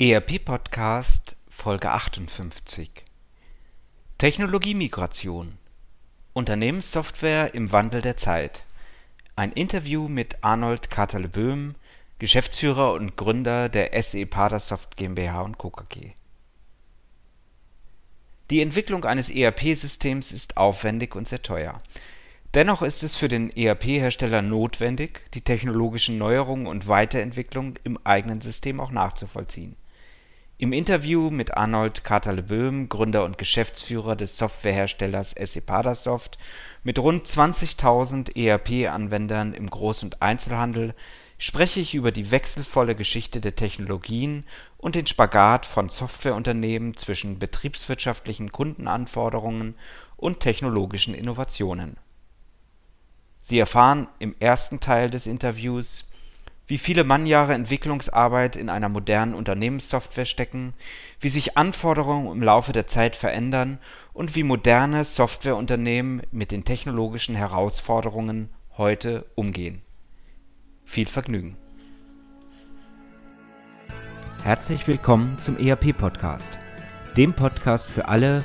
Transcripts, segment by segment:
ERP Podcast Folge 58 Technologiemigration Unternehmenssoftware im Wandel der Zeit Ein Interview mit Arnold Katerle-Böhm, Geschäftsführer und Gründer der SE Padersoft GmbH Co. KG. Die Entwicklung eines ERP-Systems ist aufwendig und sehr teuer. Dennoch ist es für den ERP-Hersteller notwendig, die technologischen Neuerungen und Weiterentwicklungen im eigenen System auch nachzuvollziehen im Interview mit Arnold Katerle-Böhm, Gründer und Geschäftsführer des Softwareherstellers SAP-Padasoft mit rund 20.000 ERP-Anwendern im Groß und Einzelhandel, spreche ich über die wechselvolle Geschichte der Technologien und den Spagat von Softwareunternehmen zwischen betriebswirtschaftlichen Kundenanforderungen und technologischen Innovationen. Sie erfahren im ersten Teil des Interviews wie viele Mannjahre Entwicklungsarbeit in einer modernen Unternehmenssoftware stecken, wie sich Anforderungen im Laufe der Zeit verändern und wie moderne Softwareunternehmen mit den technologischen Herausforderungen heute umgehen. Viel Vergnügen. Herzlich willkommen zum ERP Podcast, dem Podcast für alle,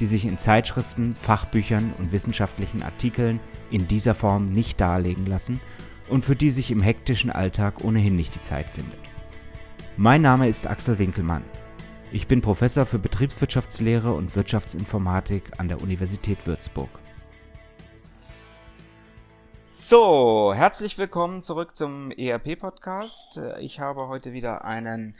die sich in Zeitschriften, Fachbüchern und wissenschaftlichen Artikeln in dieser Form nicht darlegen lassen und für die sich im hektischen Alltag ohnehin nicht die Zeit findet. Mein Name ist Axel Winkelmann. Ich bin Professor für Betriebswirtschaftslehre und Wirtschaftsinformatik an der Universität Würzburg. So, herzlich willkommen zurück zum ERP-Podcast. Ich habe heute wieder einen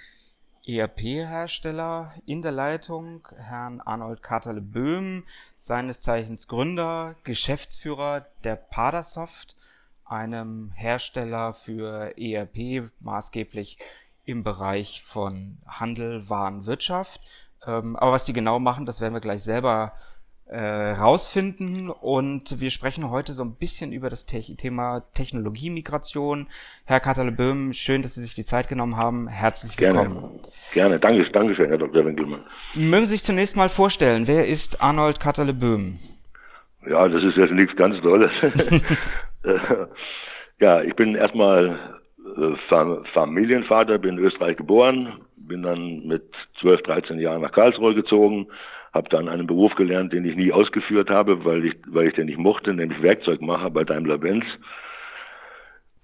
ERP-Hersteller in der Leitung, Herrn Arnold Katerle-Böhm, seines Zeichens Gründer, Geschäftsführer der Padasoft, einem Hersteller für ERP, maßgeblich im Bereich von Handel, Waren, Wirtschaft. Ähm, aber was die genau machen, das werden wir gleich selber äh, rausfinden. Und wir sprechen heute so ein bisschen über das Te Thema Technologiemigration. Herr Katerle-Böhm, schön, dass Sie sich die Zeit genommen haben. Herzlich willkommen. Gerne, Gerne. Danke, schön, Herr Dr. Winkelmann. Mögen Sie sich zunächst mal vorstellen, wer ist Arnold Katerle-Böhm? Ja, das ist jetzt nichts ganz Tolles. ja, ich bin erstmal äh, Familienvater, bin in Österreich geboren, bin dann mit 12, 13 Jahren nach Karlsruhe gezogen, habe dann einen Beruf gelernt, den ich nie ausgeführt habe, weil ich, weil ich den nicht mochte, nämlich Werkzeugmacher bei Daimler-Benz.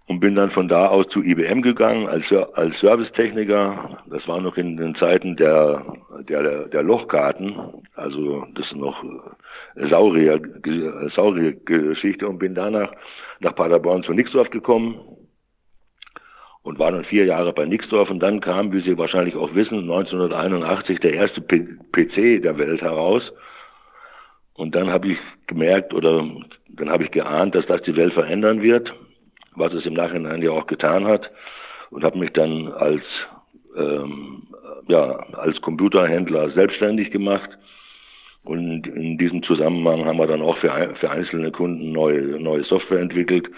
Und bin dann von da aus zu IBM gegangen als, als Servicetechniker. Das war noch in den Zeiten der, der, der Lochkarten. Also das ist noch Saurier, Saurier-Geschichte und bin danach nach Paderborn zu Nixdorf gekommen und war dann vier Jahre bei Nixdorf. Und dann kam, wie Sie wahrscheinlich auch wissen, 1981 der erste PC der Welt heraus. Und dann habe ich gemerkt oder dann habe ich geahnt, dass das die Welt verändern wird, was es im Nachhinein ja auch getan hat. Und habe mich dann als ähm, ja als Computerhändler selbstständig gemacht. Und in diesem Zusammenhang haben wir dann auch für, für einzelne Kunden neue neue Software entwickelt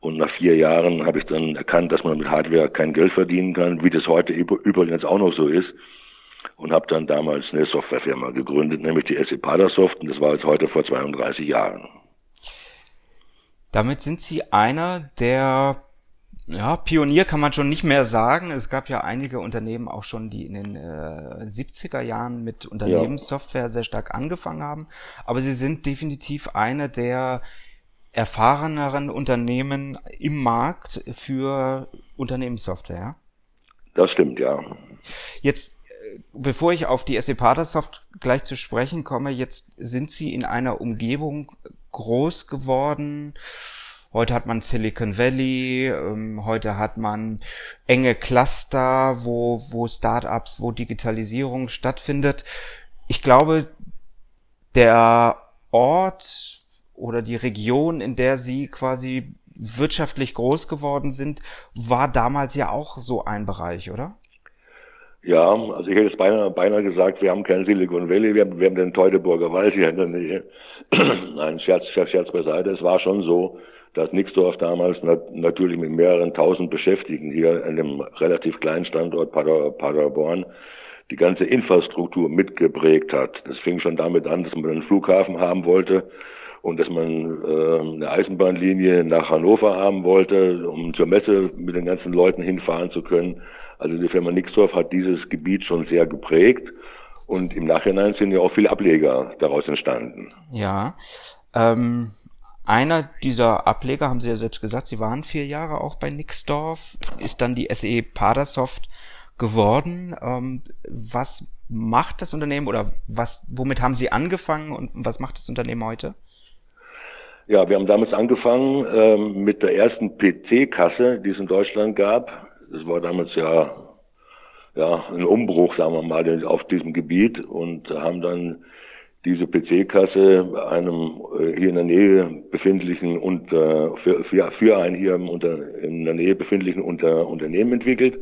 und nach vier Jahren habe ich dann erkannt, dass man mit Hardware kein Geld verdienen kann, wie das heute übrigens auch noch so ist. Und habe dann damals eine Softwarefirma gegründet, nämlich die SE Padasoft. Und das war jetzt heute vor 32 Jahren. Damit sind Sie einer der ja, Pionier kann man schon nicht mehr sagen. Es gab ja einige Unternehmen auch schon, die in den äh, 70er Jahren mit Unternehmenssoftware sehr stark angefangen haben. Aber sie sind definitiv einer der erfahreneren Unternehmen im Markt für Unternehmenssoftware. Das stimmt, ja. Jetzt, äh, bevor ich auf die SAP Padasoft gleich zu sprechen komme, jetzt sind Sie in einer Umgebung groß geworden. Heute hat man Silicon Valley, ähm, heute hat man enge Cluster, wo, wo Startups, wo Digitalisierung stattfindet. Ich glaube, der Ort, oder die Region, in der sie quasi wirtschaftlich groß geworden sind, war damals ja auch so ein Bereich, oder? Ja, also ich hätte jetzt beinahe, beinahe gesagt, wir haben kein Silicon Valley, wir haben, wir haben den Teutoburger Wald hier in der Nähe. Nein, Scherz, Scherz, Scherz beiseite. Es war schon so, dass Nixdorf damals nat natürlich mit mehreren tausend Beschäftigten hier in einem relativ kleinen Standort Pader Paderborn die ganze Infrastruktur mitgeprägt hat. Das fing schon damit an, dass man einen Flughafen haben wollte und dass man äh, eine Eisenbahnlinie nach Hannover haben wollte, um zur Messe mit den ganzen Leuten hinfahren zu können. Also die Firma Nixdorf hat dieses Gebiet schon sehr geprägt und im Nachhinein sind ja auch viele Ableger daraus entstanden. Ja, ähm, einer dieser Ableger, haben Sie ja selbst gesagt, Sie waren vier Jahre auch bei Nixdorf, ist dann die SE Padersoft geworden. Ähm, was macht das Unternehmen oder was, womit haben Sie angefangen und was macht das Unternehmen heute? Ja, wir haben damals angefangen ähm, mit der ersten PC-Kasse, die es in Deutschland gab. Das war damals ja, ja ein Umbruch, sagen wir mal, auf diesem Gebiet und haben dann diese PC-Kasse einem äh, hier in der Nähe befindlichen und äh, für, für, für ein hier im unter, in der Nähe befindlichen unter, Unternehmen entwickelt.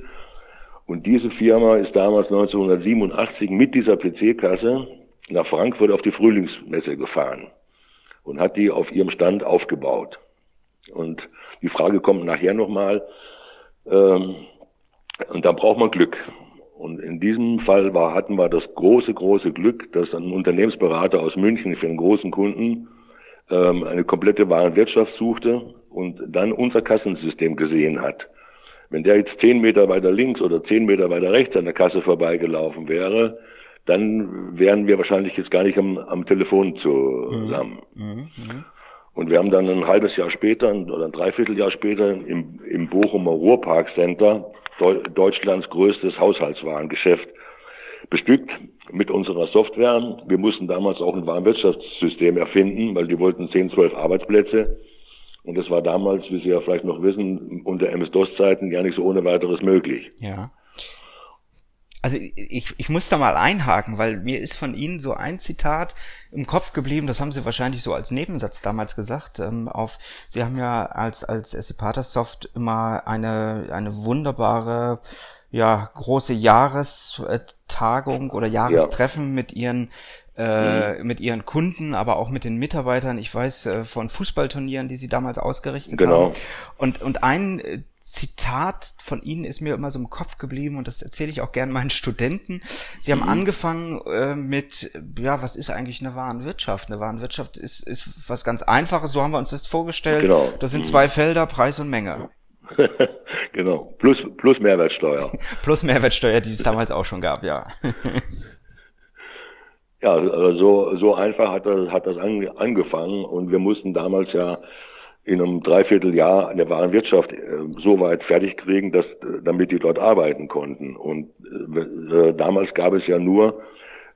Und diese Firma ist damals 1987 mit dieser PC-Kasse nach Frankfurt auf die Frühlingsmesse gefahren und hat die auf ihrem Stand aufgebaut. Und die Frage kommt nachher nochmal, ähm, und da braucht man Glück. Und in diesem Fall war, hatten wir das große, große Glück, dass ein Unternehmensberater aus München für einen großen Kunden ähm, eine komplette Warenwirtschaft suchte und dann unser Kassensystem gesehen hat. Wenn der jetzt zehn Meter weiter links oder zehn Meter weiter rechts an der Kasse vorbeigelaufen wäre, dann wären wir wahrscheinlich jetzt gar nicht am, am Telefon zusammen. Mhm. Mhm. mhm. Und wir haben dann ein halbes Jahr später oder ein Dreivierteljahr später im, im Bochumer Ruhrparkcenter Deutschlands größtes Haushaltswarengeschäft bestückt mit unserer Software. Wir mussten damals auch ein Warenwirtschaftssystem erfinden, weil die wollten 10, 12 Arbeitsplätze. Und das war damals, wie Sie ja vielleicht noch wissen, unter MS-DOS-Zeiten gar nicht so ohne weiteres möglich. Ja. Also ich, ich muss da mal einhaken, weil mir ist von Ihnen so ein Zitat im Kopf geblieben, das haben Sie wahrscheinlich so als Nebensatz damals gesagt, ähm, auf, Sie haben ja als, als Soft immer eine, eine wunderbare, ja, große Jahrestagung oder Jahrestreffen ja. mit Ihren äh, mhm. mit ihren Kunden, aber auch mit den Mitarbeitern. Ich weiß äh, von Fußballturnieren, die sie damals ausgerichtet genau. haben. Und, und ein äh, Zitat von Ihnen ist mir immer so im Kopf geblieben und das erzähle ich auch gern meinen Studenten. Sie haben mhm. angefangen äh, mit, ja, was ist eigentlich eine Warenwirtschaft? Eine Warenwirtschaft ist, ist was ganz Einfaches, so haben wir uns das vorgestellt. Genau. Das sind mhm. zwei Felder, Preis und Menge. genau. Plus, plus Mehrwertsteuer. plus Mehrwertsteuer, die es damals auch schon gab, ja. ja, also so, so einfach hat das, hat das angefangen und wir mussten damals ja in einem Dreivierteljahr eine Warenwirtschaft äh, so weit fertig kriegen, dass, damit die dort arbeiten konnten. Und äh, damals gab es ja nur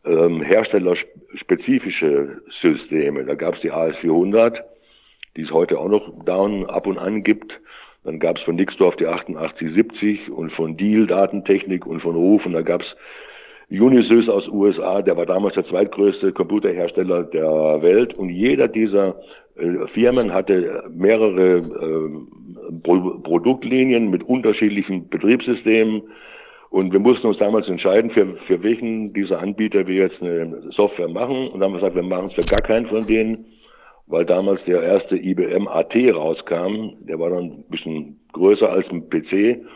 ähm, herstellerspezifische Systeme. Da gab es die AS400, die es heute auch noch down ab und an gibt. Dann gab es von Nixdorf die 8870 und von Deal Datentechnik und von Ruf und da gab es Unisys aus USA, der war damals der zweitgrößte Computerhersteller der Welt und jeder dieser äh, Firmen hatte mehrere äh, Pro Produktlinien mit unterschiedlichen Betriebssystemen und wir mussten uns damals entscheiden, für, für welchen dieser Anbieter wir jetzt eine Software machen und dann haben wir gesagt, wir machen es für gar keinen von denen, weil damals der erste IBM AT rauskam, der war dann ein bisschen größer als ein PC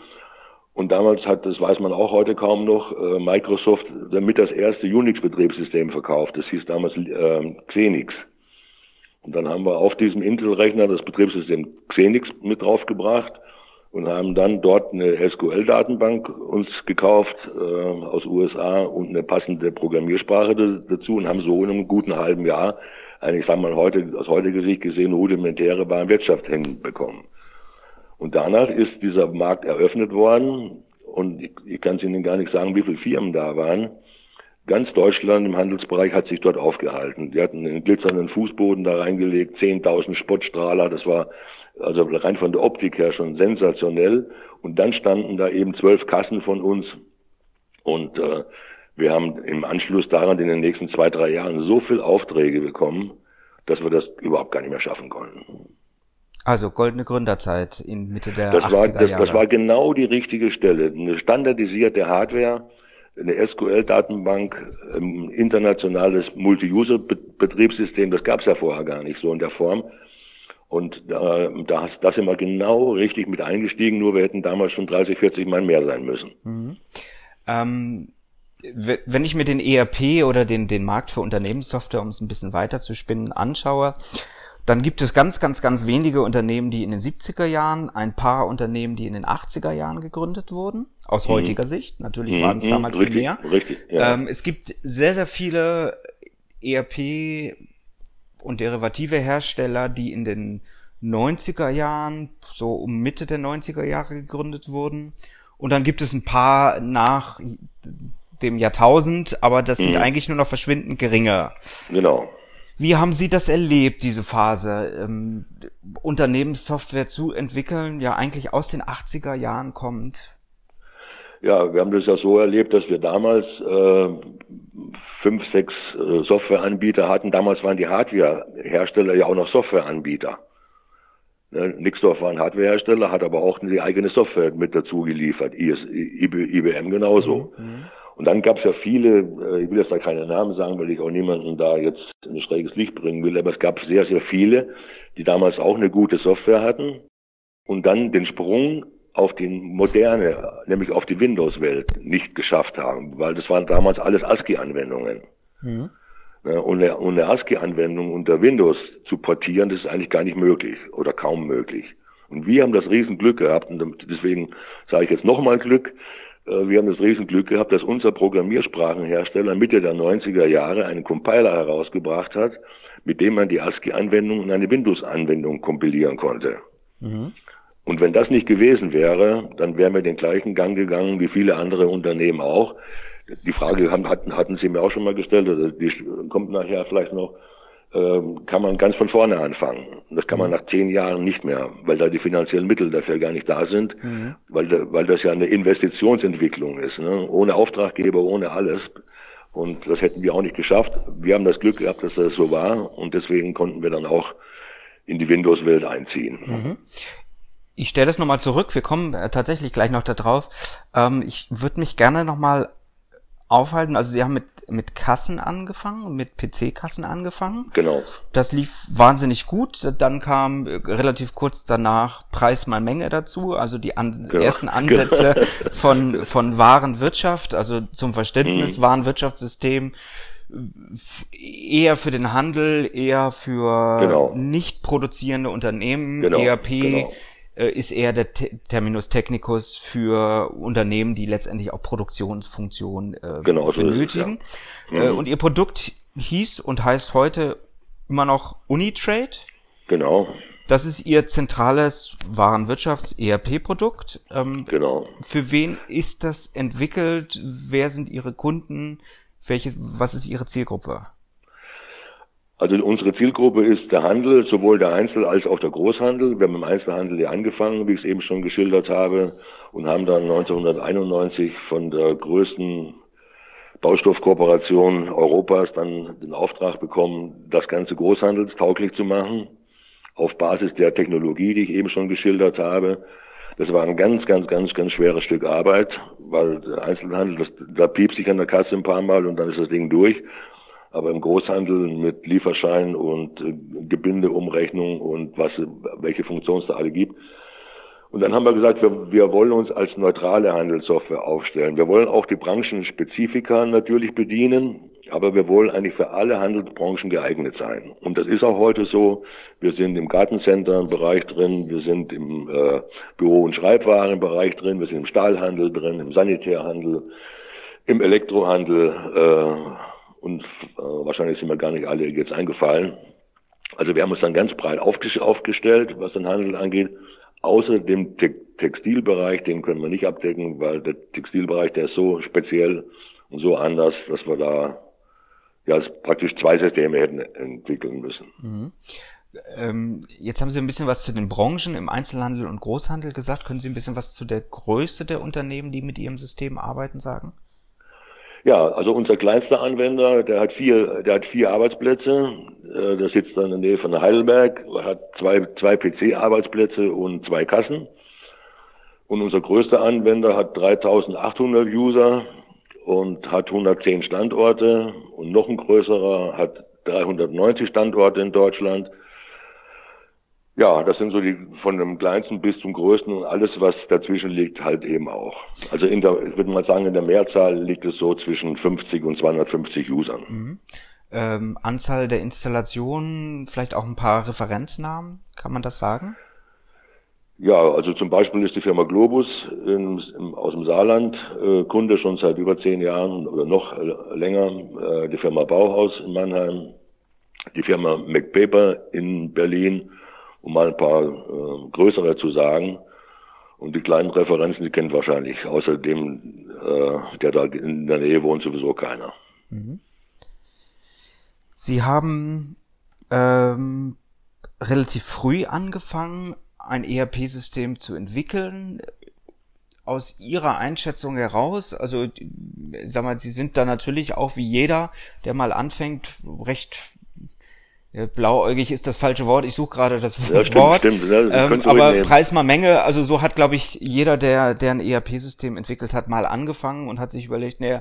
und damals hat, das weiß man auch heute kaum noch, äh, Microsoft damit das erste Unix-Betriebssystem verkauft. Das hieß damals äh, Xenix. Und dann haben wir auf diesem Intel-Rechner das Betriebssystem Xenix mit draufgebracht und haben dann dort eine SQL-Datenbank uns gekauft äh, aus USA und eine passende Programmiersprache dazu und haben so in einem guten halben Jahr eigentlich, sagen wir mal heute, aus heutiger Sicht gesehen, rudimentäre Warenwirtschaft hinbekommen. Und danach ist dieser Markt eröffnet worden und ich, ich kann es Ihnen gar nicht sagen, wie viele Firmen da waren. Ganz Deutschland im Handelsbereich hat sich dort aufgehalten. Die hatten einen glitzernden Fußboden da reingelegt, 10.000 Spottstrahler, das war also rein von der Optik her schon sensationell. Und dann standen da eben zwölf Kassen von uns und äh, wir haben im Anschluss daran in den nächsten zwei, drei Jahren so viel Aufträge bekommen, dass wir das überhaupt gar nicht mehr schaffen konnten. Also goldene Gründerzeit in Mitte der das 80er war, das, Jahre. Das war genau die richtige Stelle. Eine standardisierte Hardware, eine SQL-Datenbank, ein internationales Multi-User-Betriebssystem, das gab es ja vorher gar nicht so in der Form. Und da, da, da sind wir genau richtig mit eingestiegen, nur wir hätten damals schon 30, 40 Mal mehr sein müssen. Mhm. Ähm, wenn ich mir den ERP oder den, den Markt für Unternehmenssoftware, um es ein bisschen weiter zu spinnen, anschaue, dann gibt es ganz, ganz, ganz wenige Unternehmen, die in den 70er Jahren, ein paar Unternehmen, die in den 80er Jahren gegründet wurden, aus mhm. heutiger Sicht. Natürlich mhm. waren es damals richtig, viel mehr. Richtig, ja. Ähm, es gibt sehr, sehr viele ERP und derivative Hersteller, die in den 90er Jahren, so um Mitte der 90er Jahre gegründet wurden. Und dann gibt es ein paar nach dem Jahrtausend, aber das mhm. sind eigentlich nur noch verschwindend geringe. Genau. Wie haben Sie das erlebt, diese Phase, ähm, Unternehmenssoftware zu entwickeln, ja eigentlich aus den 80er Jahren kommt? Ja, wir haben das ja so erlebt, dass wir damals äh, fünf, sechs äh, Softwareanbieter hatten. Damals waren die Hardwarehersteller ja auch noch Softwareanbieter. Ne, Nixdorf war ein Hardwarehersteller, hat aber auch die eigene Software mit dazu geliefert. IBM genauso. Mhm. Und dann gab es ja viele, äh, ich will jetzt da keine Namen sagen, weil ich auch niemanden da jetzt in ein schräges Licht bringen will, aber es gab sehr, sehr viele, die damals auch eine gute Software hatten und dann den Sprung auf die moderne, nämlich auf die Windows-Welt nicht geschafft haben, weil das waren damals alles ASCII-Anwendungen. Mhm. Und eine, eine ASCII-Anwendung unter Windows zu portieren, das ist eigentlich gar nicht möglich oder kaum möglich. Und wir haben das Riesenglück gehabt, und deswegen sage ich jetzt nochmal Glück, wir haben das Riesenglück gehabt, dass unser Programmiersprachenhersteller Mitte der 90er Jahre einen Compiler herausgebracht hat, mit dem man die ASCII-Anwendung in eine Windows-Anwendung kompilieren konnte. Mhm. Und wenn das nicht gewesen wäre, dann wären wir den gleichen Gang gegangen wie viele andere Unternehmen auch. Die Frage hatten, hatten Sie mir auch schon mal gestellt, oder die kommt nachher vielleicht noch kann man ganz von vorne anfangen. Das kann man mhm. nach zehn Jahren nicht mehr, weil da die finanziellen Mittel dafür gar nicht da sind, mhm. weil, weil das ja eine Investitionsentwicklung ist, ne? ohne Auftraggeber, ohne alles. Und das hätten wir auch nicht geschafft. Wir haben das Glück gehabt, dass das so war und deswegen konnten wir dann auch in die Windows-Welt einziehen. Mhm. Ich stelle das nochmal zurück. Wir kommen äh, tatsächlich gleich noch da drauf. Ähm, ich würde mich gerne nochmal aufhalten. Also Sie haben mit, mit Kassen angefangen, mit PC-Kassen angefangen. Genau. Das lief wahnsinnig gut. Dann kam äh, relativ kurz danach Preis mal Menge dazu, also die an, genau. ersten Ansätze von, von Warenwirtschaft, also zum Verständnis, mhm. Warenwirtschaftssystem eher für den Handel, eher für genau. nicht produzierende Unternehmen, genau. ERP, genau äh, ist eher der Te Terminus technicus für Unternehmen, die letztendlich auch Produktionsfunktionen äh, genau, benötigen. Es, ja. Äh, mhm. und ihr Produkt hieß und heißt heute immer noch Unitrade. Genau. Das ist Ihr zentrales Warenwirtschafts-ERP-Produkt. Ähm, genau. Für wen ist das entwickelt? Wer sind Ihre Kunden? Welche, was ist Ihre Zielgruppe? Also unsere Zielgruppe ist der Handel, sowohl der Einzel- als auch der Großhandel. Wir haben im Einzelhandel ja angefangen, wie ich es eben schon geschildert habe, und haben dann 1991 von der größten Baustoffkooperation Europas dann den Auftrag bekommen, das Ganze großhandelstauglich zu machen, auf Basis der Technologie, die ich eben schon geschildert habe. Das war ein ganz, ganz, ganz, ganz schweres Stück Arbeit, weil der Einzelhandel, das, da piepst sich an der Kasse ein paar Mal und dann ist das Ding durch. Aber im Großhandel mit Lieferschein und äh, Gebindeumrechnung und was, welche Funktionen es da alle gibt. Und dann haben wir gesagt, wir, wir wollen uns als neutrale Handelssoftware aufstellen. Wir wollen auch die Branchenspezifika natürlich bedienen, aber wir wollen eigentlich für alle Handelsbranchen geeignet sein. Und das ist auch heute so. Wir sind im Gartencenter-Bereich drin, wir sind im äh, Büro- und Schreibwarenbereich drin, wir sind im Stahlhandel drin, im Sanitärhandel, im Elektrohandel, äh, und äh, wahrscheinlich sind mir gar nicht alle jetzt eingefallen. Also wir haben uns dann ganz breit aufgestellt, was den Handel angeht. Außer dem Te Textilbereich, den können wir nicht abdecken, weil der Textilbereich, der ist so speziell und so anders, dass wir da ja praktisch zwei Systeme hätten entwickeln müssen. Mhm. Ähm, jetzt haben Sie ein bisschen was zu den Branchen im Einzelhandel und Großhandel gesagt. Können Sie ein bisschen was zu der Größe der Unternehmen, die mit Ihrem System arbeiten, sagen? Ja, also unser kleinster Anwender, der hat vier, der hat vier Arbeitsplätze. Äh, der sitzt dann in der Nähe von Heidelberg, hat zwei, zwei PC-Arbeitsplätze und zwei Kassen. Und unser größter Anwender hat 3800 User und hat 110 Standorte und noch ein größerer hat 390 Standorte in Deutschland. Ja, das sind so die von dem kleinsten bis zum größten und alles, was dazwischen liegt, halt eben auch. Also in der, ich würde mal sagen, in der Mehrzahl liegt es so zwischen 50 und 250 Usern. Mhm. Ähm, Anzahl der Installationen, vielleicht auch ein paar Referenznamen, kann man das sagen? Ja, also zum Beispiel ist die Firma Globus in, in, aus dem Saarland äh, Kunde schon seit über zehn Jahren oder noch äh, länger. Äh, die Firma Bauhaus in Mannheim, die Firma MacPaper in Berlin, um mal ein paar äh, größere zu sagen. Und die kleinen Referenzen, die kennt wahrscheinlich außerdem, äh, der da in der Nähe wohnt, sowieso keiner. Mhm. Sie haben ähm, relativ früh angefangen, ein ERP-System zu entwickeln. Aus Ihrer Einschätzung heraus, also sag mal, Sie sind da natürlich auch wie jeder, der mal anfängt, recht blauäugig ist das falsche Wort, ich suche gerade das ja, Wort. Stimmt, stimmt. Ja, ähm, aber Preis mal Menge, also so hat, glaube ich, jeder, der, der ein ERP-System entwickelt hat, mal angefangen und hat sich überlegt, naja,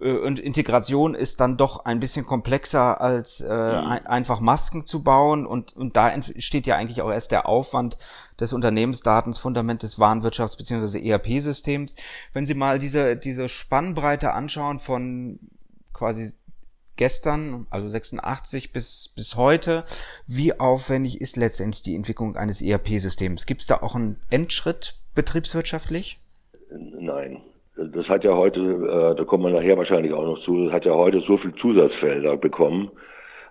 äh, und Integration ist dann doch ein bisschen komplexer als äh, mhm. ein, einfach Masken zu bauen und, und da entsteht ja eigentlich auch erst der Aufwand des Unternehmensdatensfundament des Warenwirtschafts- bzw. ERP-Systems. Wenn Sie mal diese, diese Spannbreite anschauen von quasi gestern, also 86 bis, bis heute, wie aufwendig ist letztendlich die Entwicklung eines ERP-Systems? Gibt es da auch einen Endschritt betriebswirtschaftlich? Nein, das hat ja heute, äh, da kommen wir nachher wahrscheinlich auch noch zu, das hat ja heute so viel Zusatzfelder bekommen,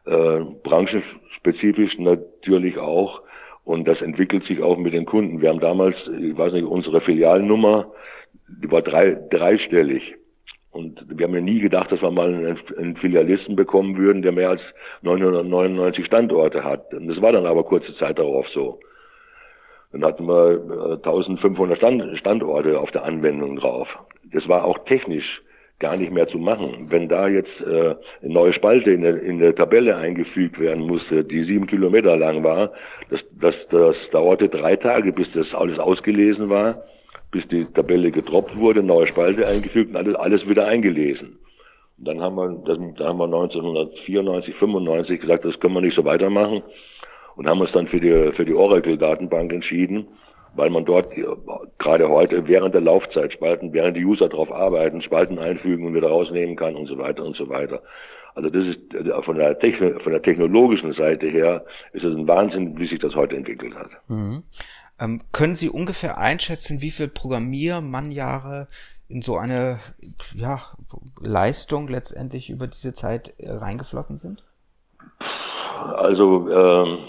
äh, branchenspezifisch natürlich auch. Und das entwickelt sich auch mit den Kunden. Wir haben damals, ich weiß nicht, unsere Filialnummer, die war drei, dreistellig. Und wir haben ja nie gedacht, dass wir mal einen, Filialisten bekommen würden, der mehr als 999 Standorte hat. Und das war dann aber kurze Zeit darauf so. Dann hatten wir 1500 Stand, Standorte auf der Anwendung drauf. Das war auch technisch gar nicht mehr zu machen. Wenn da jetzt äh, eine neue Spalte in der, in der Tabelle eingefügt werden musste, die sieben Kilometer lang war, das, das, das dauerte drei Tage, bis das alles ausgelesen war, bis die Tabelle gedroppt wurde, neue Spalte eingefügt und alles, alles wieder eingelesen. Und dann haben wir, das, da haben wir 1994, 95 gesagt, das können wir nicht so weitermachen und haben uns dann für die, für die Oracle-Datenbank entschieden, weil man dort äh, gerade heute während der Laufzeit Spalten, während die User darauf arbeiten, Spalten einfügen und wieder rausnehmen kann und so weiter und so weiter. Also das ist äh, von der, Techno von der technologischen Seite her ist es ein Wahnsinn, wie sich das heute entwickelt hat. Mhm. Ähm, können Sie ungefähr einschätzen, wie viel Programmiermannjahre in so eine ja, Leistung letztendlich über diese Zeit äh, reingeflossen sind? Also ähm,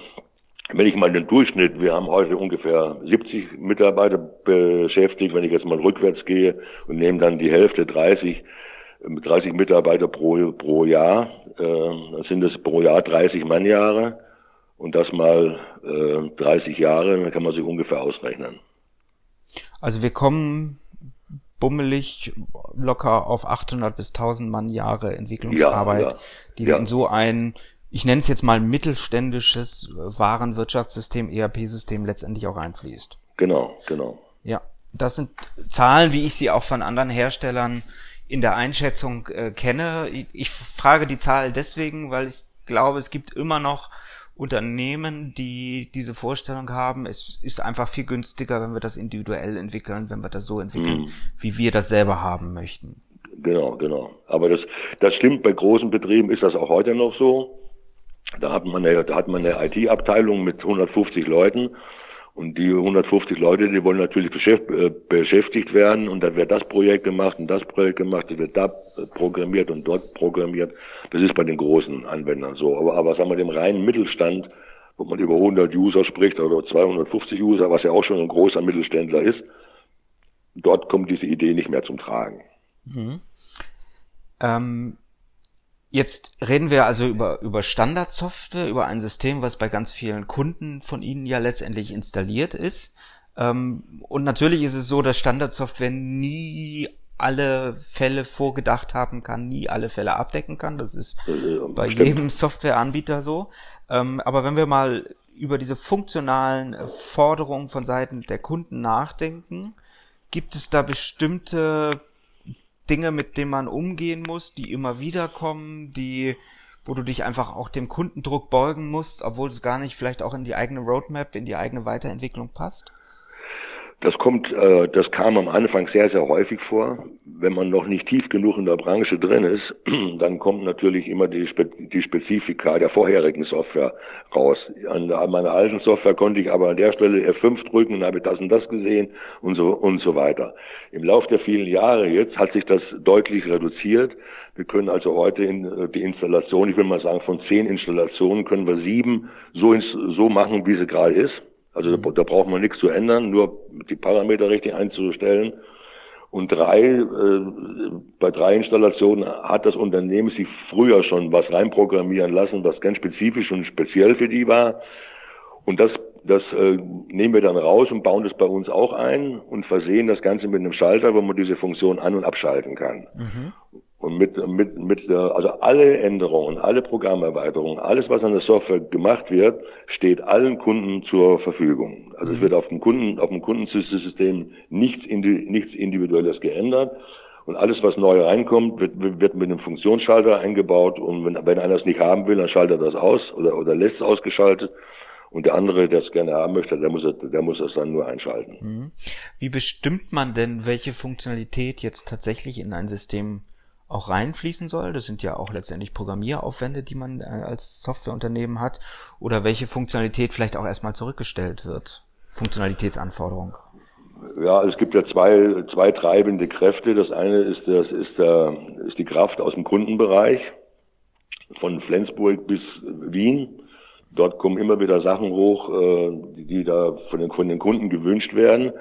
wenn ich mal den Durchschnitt, wir haben heute ungefähr 70 Mitarbeiter beschäftigt, wenn ich jetzt mal rückwärts gehe und nehme dann die Hälfte 30, 30 Mitarbeiter pro, pro Jahr, äh, dann sind es pro Jahr 30 Mannjahre und das mal äh, 30 Jahre, dann kann man sich ungefähr ausrechnen. Also wir kommen bummelig locker auf 800 bis 1000 Mannjahre Entwicklungsarbeit, ja, ja, die ja. in so ein ich nenne es jetzt mal mittelständisches Warenwirtschaftssystem, ERP-System letztendlich auch einfließt. Genau, genau. Ja, das sind Zahlen, wie ich sie auch von anderen Herstellern in der Einschätzung äh, kenne. Ich, ich frage die Zahl deswegen, weil ich glaube, es gibt immer noch Unternehmen, die diese Vorstellung haben, es ist einfach viel günstiger, wenn wir das individuell entwickeln, wenn wir das so entwickeln, mhm. wie wir das selber haben möchten. Genau, genau. Aber das, das stimmt, bei großen Betrieben ist das auch heute noch so. Da hat man eine, da hat man eine IT-Abteilung mit 150 Leuten und die 150 Leute, die wollen natürlich äh, beschäftigt werden und dann wird das Projekt gemacht und das Projekt gemacht, das wird da programmiert und dort programmiert. Das ist bei den großen Anwendern so. Aber, aber sagen wir, dem reinen Mittelstand, wo man über 100 User spricht oder 250 User, was ja auch schon ein großer Mittelständler ist, dort kommt diese Idee nicht mehr zum Tragen. Mhm. Ähm, Jetzt reden wir also über, über Standardsoftware, über ein System, was bei ganz vielen Kunden von Ihnen ja letztendlich installiert ist. Ähm, und natürlich ist es so, dass Standardsoftware nie alle Fälle vorgedacht haben kann, nie alle Fälle abdecken kann. Das ist bei jedem Softwareanbieter so. Ähm, aber wenn wir mal über diese funktionalen Forderungen von Seiten der Kunden nachdenken, gibt es da bestimmte Dinge, mit denen man umgehen muss, die immer wieder kommen, die, wo du dich einfach auch dem Kundendruck beugen musst, obwohl es gar nicht vielleicht auch in die eigene Roadmap, in die eigene Weiterentwicklung passt? Das kommt, äh, das kam am Anfang sehr, sehr häufig vor. Wenn man noch nicht tief genug in der Branche drin ist, dann kommt natürlich immer die, Spe die Spezifika der vorherigen Software raus. An, an meiner alten Software konnte ich aber an der Stelle F5 drücken und habe das und das gesehen und so und so weiter. Im Laufe der vielen Jahre jetzt hat sich das deutlich reduziert. Wir können also heute in, äh, die Installation, ich will mal sagen, von zehn Installationen können wir sieben so, ins, so machen, wie sie gerade ist also mhm. da, da braucht man nichts zu ändern, nur die Parameter richtig einzustellen. Und drei, äh, bei drei Installationen hat das Unternehmen sich früher schon was reinprogrammieren lassen, was ganz spezifisch und speziell für die war. Und das, das äh, nehmen wir dann raus und bauen das bei uns auch ein und versehen das Ganze mit einem Schalter, wo man diese Funktion an- und abschalten kann. Mhm. Und mit, mit, mit also alle Änderungen, alle Programmerweiterungen, alles, was an der Software gemacht wird, steht allen Kunden zur Verfügung. Also mhm. es wird auf dem Kunden, auf dem Kundensystem nichts, nichts Individuelles geändert. Und alles, was neu reinkommt, wird, wird mit einem Funktionsschalter eingebaut. Und wenn, wenn einer es nicht haben will, dann schaltet er das aus oder, oder lässt es ausgeschaltet. Und der andere, der es gerne haben möchte, der muss, der muss es dann nur einschalten. Mhm. Wie bestimmt man denn, welche Funktionalität jetzt tatsächlich in ein System auch reinfließen soll. Das sind ja auch letztendlich Programmieraufwände, die man äh, als Softwareunternehmen hat. Oder welche Funktionalität vielleicht auch erstmal zurückgestellt wird. Funktionalitätsanforderung. Ja, es gibt ja zwei, zwei treibende Kräfte. Das eine ist, das ist, der, ist die Kraft aus dem Kundenbereich. Von Flensburg bis Wien. Dort kommen immer wieder Sachen hoch, äh, die da von den, von den Kunden gewünscht werden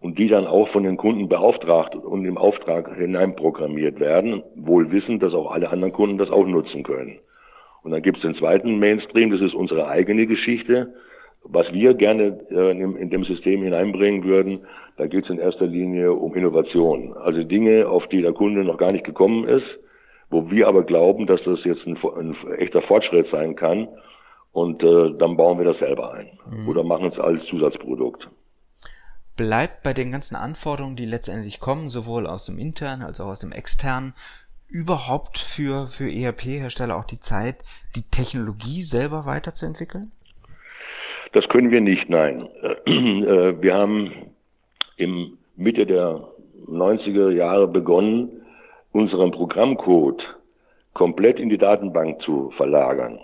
und die dann auch von den Kunden beauftragt und im Auftrag hineinprogrammiert werden, wohl wissend, dass auch alle anderen Kunden das auch nutzen können. Und dann gibt es den zweiten Mainstream, das ist unsere eigene Geschichte. Was wir gerne äh, in, in, dem System hineinbringen würden, da geht es in erster Linie um Innovation. Also Dinge, auf die der Kunde noch gar nicht gekommen ist, wo wir aber glauben, dass das jetzt ein, ein echter Fortschritt sein kann. Und äh, dann bauen wir das selber ein mhm. oder machen es als Zusatzprodukt bleibt bei den ganzen Anforderungen, die letztendlich kommen, sowohl aus dem internen als auch aus dem externen, überhaupt für, für ERP-Hersteller auch die Zeit, die Technologie selber weiterzuentwickeln? Das können wir nicht, nein. Äh, wir haben im Mitte der 90er Jahre begonnen, unseren Programmcode komplett in die Datenbank zu verlagern.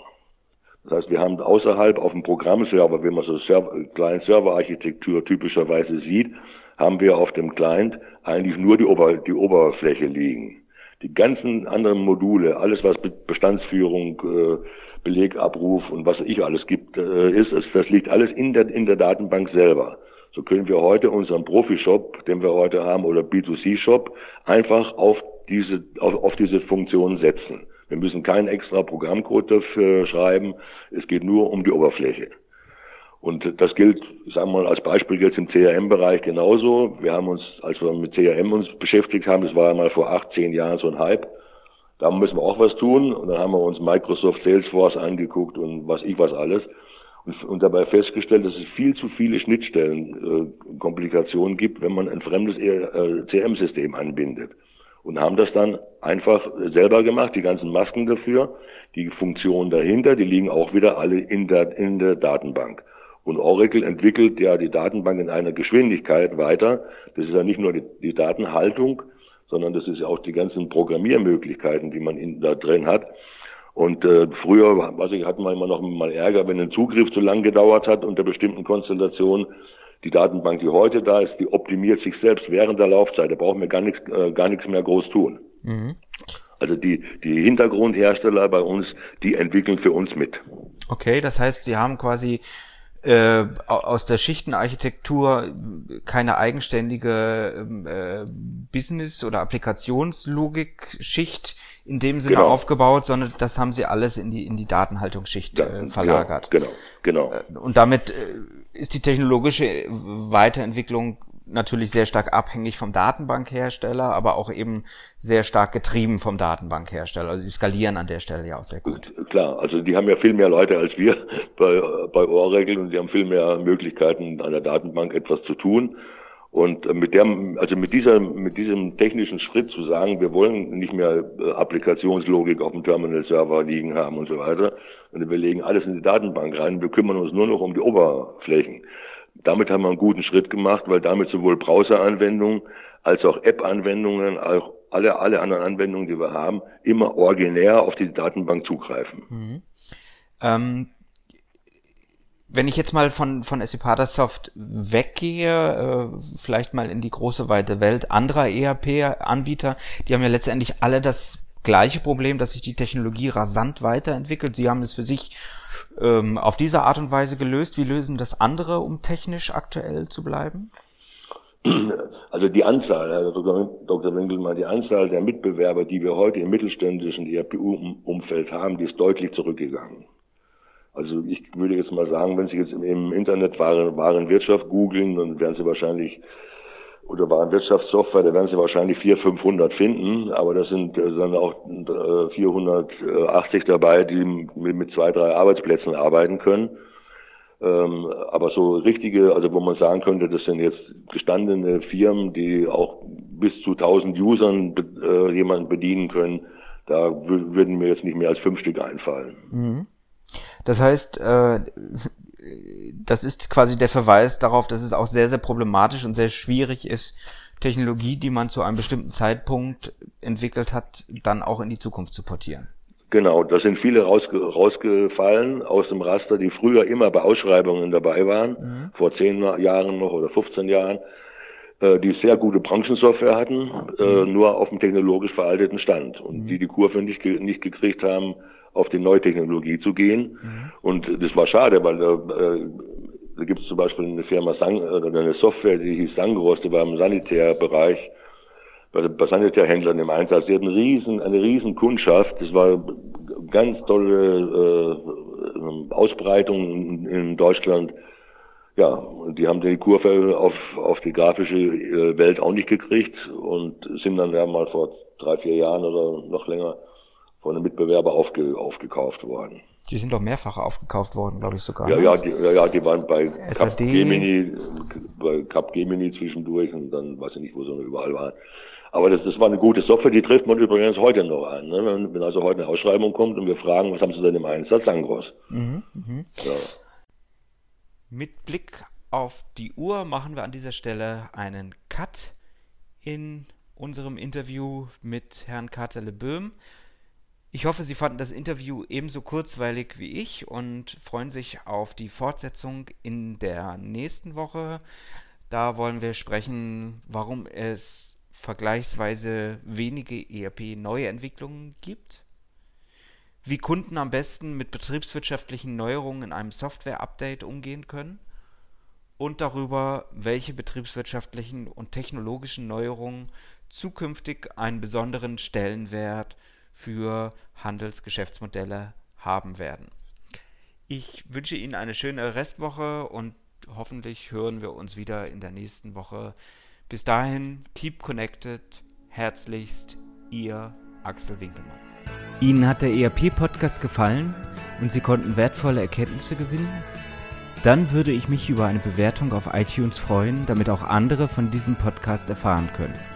Das heißt, wir haben außerhalb auf dem Programmserver, wenn man so Server, Client-Server-Architektur typischerweise sieht, haben wir auf dem Client eigentlich nur die, Ober, die Oberfläche liegen. Die ganzen anderen Module, alles was Bestandsführung, äh, Belegabruf und was ich alles gibt, äh, ist, das liegt alles in der, in der Datenbank selber. So können wir heute unseren Profi-Shop, den wir heute haben, oder B2C-Shop, einfach auf diese, auf, auf diese Funktion setzen. Wir müssen keinen extra Programmcode dafür schreiben. Es geht nur um die Oberfläche. Und das gilt, sagen wir mal als Beispiel jetzt im CRM-Bereich genauso. Wir haben uns, als wir mit CRM uns beschäftigt haben, das war ja mal vor acht, zehn Jahren so ein Hype. Da müssen wir auch was tun. Und dann haben wir uns Microsoft Salesforce angeguckt und was ich was alles. Und, und dabei festgestellt, dass es viel zu viele Schnittstellen, äh, Komplikationen gibt, wenn man ein fremdes äh, CRM-System anbindet und haben das dann einfach selber gemacht, die ganzen Masken dafür, die Funktionen dahinter, die liegen auch wieder alle in der, in der Datenbank. Und Oracle entwickelt ja die Datenbank in einer Geschwindigkeit weiter. Das ist ja nicht nur die, die Datenhaltung, sondern das ist ja auch die ganzen Programmiermöglichkeiten, die man in, da drin hat. Und äh, früher, was ich, hatten wir immer noch mal Ärger, wenn ein Zugriff zu lang gedauert hat unter bestimmten Konstellationen, die Datenbank, die heute da ist, die optimiert sich selbst während der Laufzeit. Da brauchen wir gar nichts, äh, gar nichts mehr groß tun. Mhm. Also die, die Hintergrundhersteller bei uns, die entwickeln für uns mit. Okay, das heißt, sie haben quasi äh, aus der Schichtenarchitektur keine eigenständige ähm, äh, Business- oder Applikationslogik-Schicht in dem Sinne genau. aufgebaut, sondern das haben sie alles in die in die Datenhaltungsschicht äh, verlagert. Genau, genau. genau. Und damit äh, ist die technologische Weiterentwicklung natürlich sehr stark abhängig vom Datenbankhersteller, aber auch eben sehr stark getrieben vom Datenbankhersteller. Also die skalieren an der Stelle ja auch sehr gut. Klar, also die haben ja viel mehr Leute als wir bei, bei Oracle und die haben viel mehr Möglichkeiten, an der Datenbank etwas zu tun. Und mit der, also mit dieser, mit diesem technischen Schritt zu sagen, wir wollen nicht mehr äh, Applikationslogik auf dem Terminal-Server liegen haben und so weiter, und wir legen alles in die Datenbank rein, wir kümmern uns nur noch um die Oberflächen. Damit haben wir einen guten Schritt gemacht, weil damit sowohl Browser-Anwendungen als auch App-Anwendungen, auch alle, alle anderen Anwendungen, die wir haben, immer originär auf die Datenbank zugreifen. Mhm. Ähm, wenn ich jetzt mal von, von SAP weggehe, äh, vielleicht mal in die große weite Welt anderer ERP-Anbieter, die haben ja letztendlich alle das gleiche Problem, dass sich die Technologie rasant weiterentwickelt. Sie haben es für sich ähm, auf diese Art und Weise gelöst. Wie lösen das andere, um technisch aktuell zu bleiben? Also die Anzahl, Herr Dr. Winkelmann, die Anzahl der Mitbewerber, die wir heute im mittelständischen ERP-Umfeld haben, die ist deutlich zurückgegangen. Also ich würde jetzt mal sagen, wenn Sie jetzt im Internet Waren, Warenwirtschaft googeln, dann werden Sie wahrscheinlich oder Warenwirtschaftssoftware, da werden Sie wahrscheinlich 400, 500 finden, aber das sind äh, dann auch 480 äh, dabei, die mit zwei, drei Arbeitsplätzen arbeiten können. Ähm, aber so richtige, also wo man sagen könnte, das sind jetzt gestandene Firmen, die auch bis zu 1000 Usern äh, jemanden bedienen können, da würden mir jetzt nicht mehr als fünf Stück einfallen. Mhm. Das heißt, äh, das ist quasi der Verweis darauf, dass es auch sehr, sehr problematisch und sehr schwierig ist, Technologie, die man zu einem bestimmten Zeitpunkt entwickelt hat, dann auch in die Zukunft zu portieren. Genau, da sind viele rausge rausgefallen aus dem Raster, die früher immer bei Ausschreibungen dabei waren, mhm. vor zehn Jahren noch oder 15 Jahren, äh, die sehr gute Branchensoftware hatten, äh, mhm. nur auf dem technologisch veralteten Stand und mhm. die die Kurve nicht, nicht gekriegt haben, auf die Neutechnologie zu gehen. Mhm. Und das war schade, weil äh, da gibt es zum Beispiel eine Firma Sang, oder eine Software, die hieß Sangros, die war im Sanitärbereich, bei, bei Sanitärhändlern im Einsatz. Die hatten eine riesen, eine riesen Kundschaft. Das war ganz tolle äh, Ausbreitung in, in Deutschland. Ja, und die haben die Kurve auf, auf die grafische äh, Welt auch nicht gekriegt und sind dann ja mal vor drei, vier Jahren oder noch länger von einem Mitbewerber aufge, aufgekauft worden. Die sind doch mehrfach aufgekauft worden, glaube ich sogar. Ja, ne? ja, die, ja, ja, die waren bei Capgemini, bei Capgemini zwischendurch und dann weiß ich nicht, wo sie noch überall waren. Aber das, das war eine gute Software, die trifft man übrigens heute noch an. Ne? Wenn also heute eine Ausschreibung kommt und wir fragen, was haben Sie denn im Einsatz, Sangros. Mhm, mh. ja. Mit Blick auf die Uhr machen wir an dieser Stelle einen Cut in unserem Interview mit Herrn Katerle Böhm. Ich hoffe, Sie fanden das Interview ebenso kurzweilig wie ich und freuen sich auf die Fortsetzung in der nächsten Woche. Da wollen wir sprechen, warum es vergleichsweise wenige ERP-Neuentwicklungen gibt, wie Kunden am besten mit betriebswirtschaftlichen Neuerungen in einem Software-Update umgehen können und darüber, welche betriebswirtschaftlichen und technologischen Neuerungen zukünftig einen besonderen Stellenwert für Handelsgeschäftsmodelle haben werden. Ich wünsche Ihnen eine schöne Restwoche und hoffentlich hören wir uns wieder in der nächsten Woche. Bis dahin, keep connected. Herzlichst, Ihr Axel Winkelmann. Ihnen hat der ERP-Podcast gefallen und Sie konnten wertvolle Erkenntnisse gewinnen? Dann würde ich mich über eine Bewertung auf iTunes freuen, damit auch andere von diesem Podcast erfahren können.